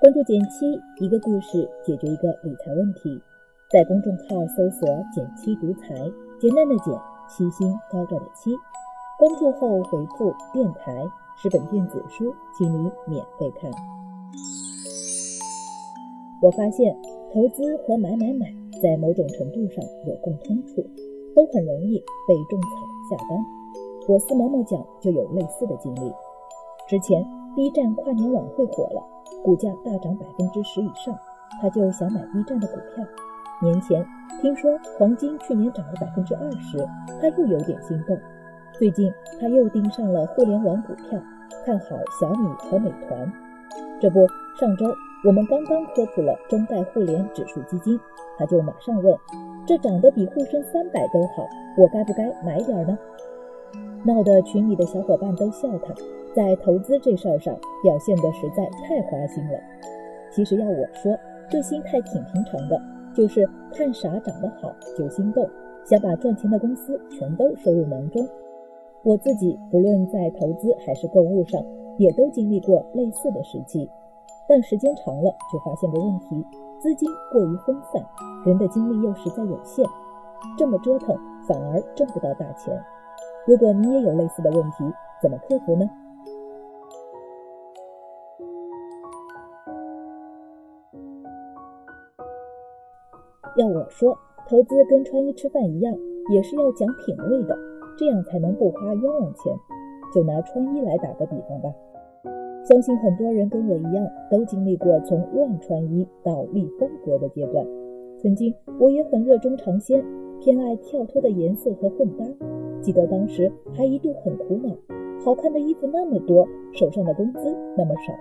关注简七，一个故事解决一个理财问题。在公众号搜索“简七独裁，简单的简，七星高照的七。关注后回复“电台”十本电子书，请你免费看。我发现投资和买买买在某种程度上有共通处，都很容易被种草下单。我司某某讲就有类似的经历。之前 B 站跨年晚会火了。股价大涨百分之十以上，他就想买 B 站的股票。年前听说黄金去年涨了百分之二十，他又有点心动。最近他又盯上了互联网股票，看好小米和美团。这不，上周我们刚刚科普了中概互联指数基金，他就马上问：这涨得比沪深三百都好，我该不该买点呢？闹得群里的小伙伴都笑他。在投资这事儿上表现得实在太花心了。其实要我说，这心态挺平常的，就是看啥涨得好就心动，想把赚钱的公司全都收入囊中。我自己不论在投资还是购物上，也都经历过类似的时期，但时间长了就发现个问题：资金过于分散，人的精力又实在有限，这么折腾反而挣不到大钱。如果你也有类似的问题，怎么克服呢？要我说，投资跟穿衣吃饭一样，也是要讲品味的，这样才能不花冤枉钱。就拿穿衣来打个比方吧，相信很多人跟我一样，都经历过从乱穿衣到立风格的阶段。曾经我也很热衷尝鲜，偏爱跳脱的颜色和混搭。记得当时还一度很苦恼，好看的衣服那么多，手上的工资那么少。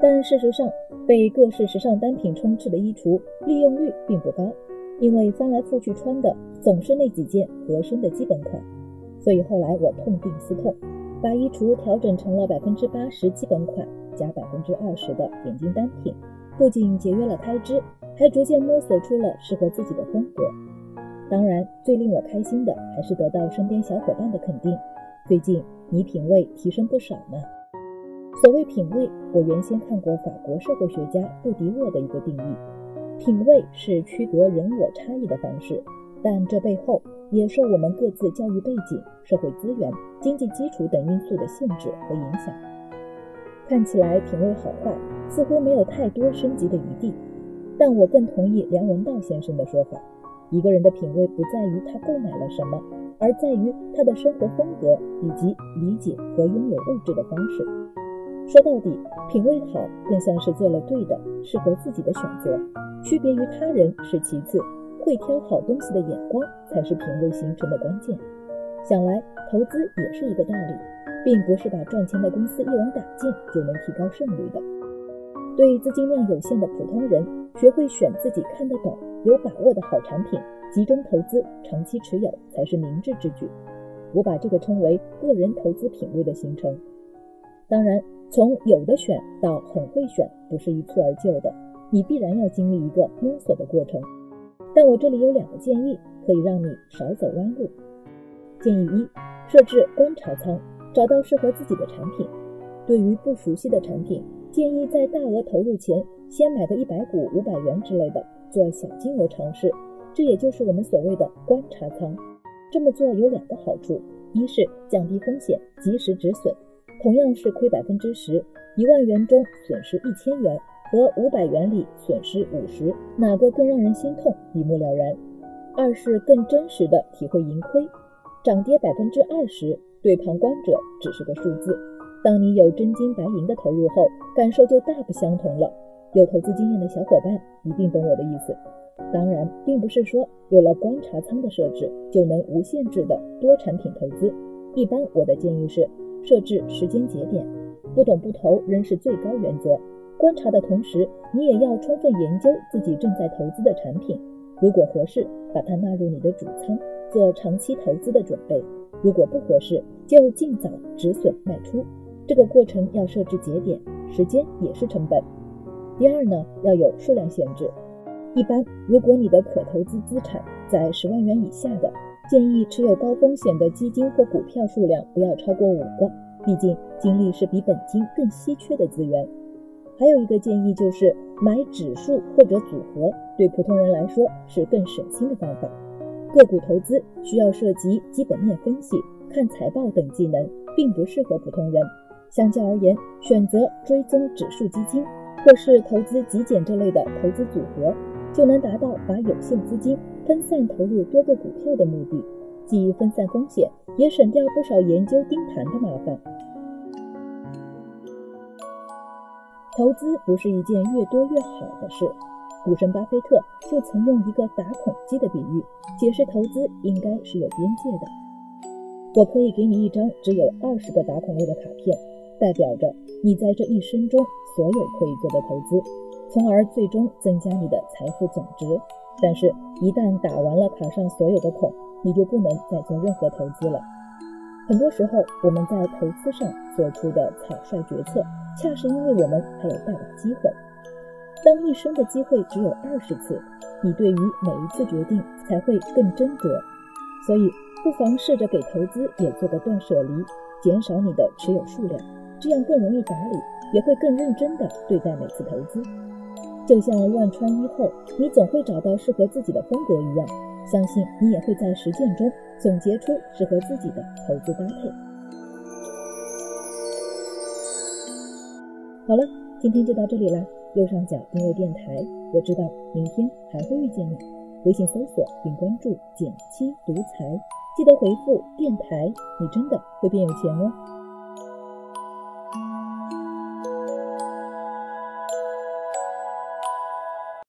但事实上，被各式时尚单品充斥的衣橱利用率并不高，因为翻来覆去穿的总是那几件合身的基本款。所以后来我痛定思痛，把衣橱调整成了百分之八十基本款加百分之二十的点睛单品，不仅节约了开支，还逐渐摸索出了适合自己的风格。当然，最令我开心的还是得到身边小伙伴的肯定。最近你品味提升不少呢。所谓品味，我原先看过法国社会学家布迪厄的一个定义：品味是区隔人我差异的方式，但这背后也受我们各自教育背景、社会资源、经济基础等因素的限制和影响。看起来品味好坏似乎没有太多升级的余地，但我更同意梁文道先生的说法：一个人的品味不在于他购买了什么，而在于他的生活风格以及理解和拥有物质的方式。说到底，品味好更像是做了对的、适合自己的选择，区别于他人是其次，会挑好东西的眼光才是品味形成的关键。想来投资也是一个道理，并不是把赚钱的公司一网打尽就能提高胜率的。对资金量有限的普通人，学会选自己看得懂、有把握的好产品，集中投资、长期持有才是明智之举。我把这个称为个人投资品味的形成。当然。从有的选到很会选，不是一蹴而就的，你必然要经历一个摸索的过程。但我这里有两个建议，可以让你少走弯路。建议一：设置观察仓，找到适合自己的产品。对于不熟悉的产品，建议在大额投入前，先买个一百股、五百元之类的，做小金额尝试。这也就是我们所谓的观察仓。这么做有两个好处：一是降低风险，及时止损。同样是亏百分之十，一万元中损失一千元和五百元里损失五十，哪个更让人心痛？一目了然。二是更真实的体会盈亏，涨跌百分之二十对旁观者只是个数字，当你有真金白银的投入后，感受就大不相同了。有投资经验的小伙伴一定懂我的意思。当然，并不是说有了观察仓的设置就能无限制的多产品投资。一般我的建议是。设置时间节点，不懂不投仍是最高原则。观察的同时，你也要充分研究自己正在投资的产品，如果合适，把它纳入你的主仓，做长期投资的准备；如果不合适，就尽早止损卖出。这个过程要设置节点，时间也是成本。第二呢，要有数量限制。一般，如果你的可投资资产在十万元以下的。建议持有高风险的基金或股票数量不要超过五个，毕竟精力是比本金更稀缺的资源。还有一个建议就是买指数或者组合，对普通人来说是更省心的方法。个股投资需要涉及基本面分析、看财报等技能，并不适合普通人。相较而言，选择追踪指数基金或是投资极简这类的投资组合，就能达到把有限资金分散投入多个股票的目的，既分散风险，也省掉不少研究盯盘的麻烦。投资不是一件越多越好的事。股神巴菲特就曾用一个打孔机的比喻解释投资应该是有边界的。我可以给你一张只有二十个打孔位的卡片。代表着你在这一生中所有可以做的投资，从而最终增加你的财富总值。但是，一旦打完了卡上所有的孔，你就不能再做任何投资了。很多时候，我们在投资上做出的草率决策，恰是因为我们还有大把机会。当一生的机会只有二十次，你对于每一次决定才会更斟酌。所以，不妨试着给投资也做个断舍离，减少你的持有数量。这样更容易打理，也会更认真地对待每次投资。就像乱穿衣后，你总会找到适合自己的风格一样，相信你也会在实践中总结出适合自己的投资搭配。好了，今天就到这里啦。右上角订阅电台，我知道明天还会遇见你。微信搜索并关注“减七独裁，记得回复“电台”，你真的会变有钱哦。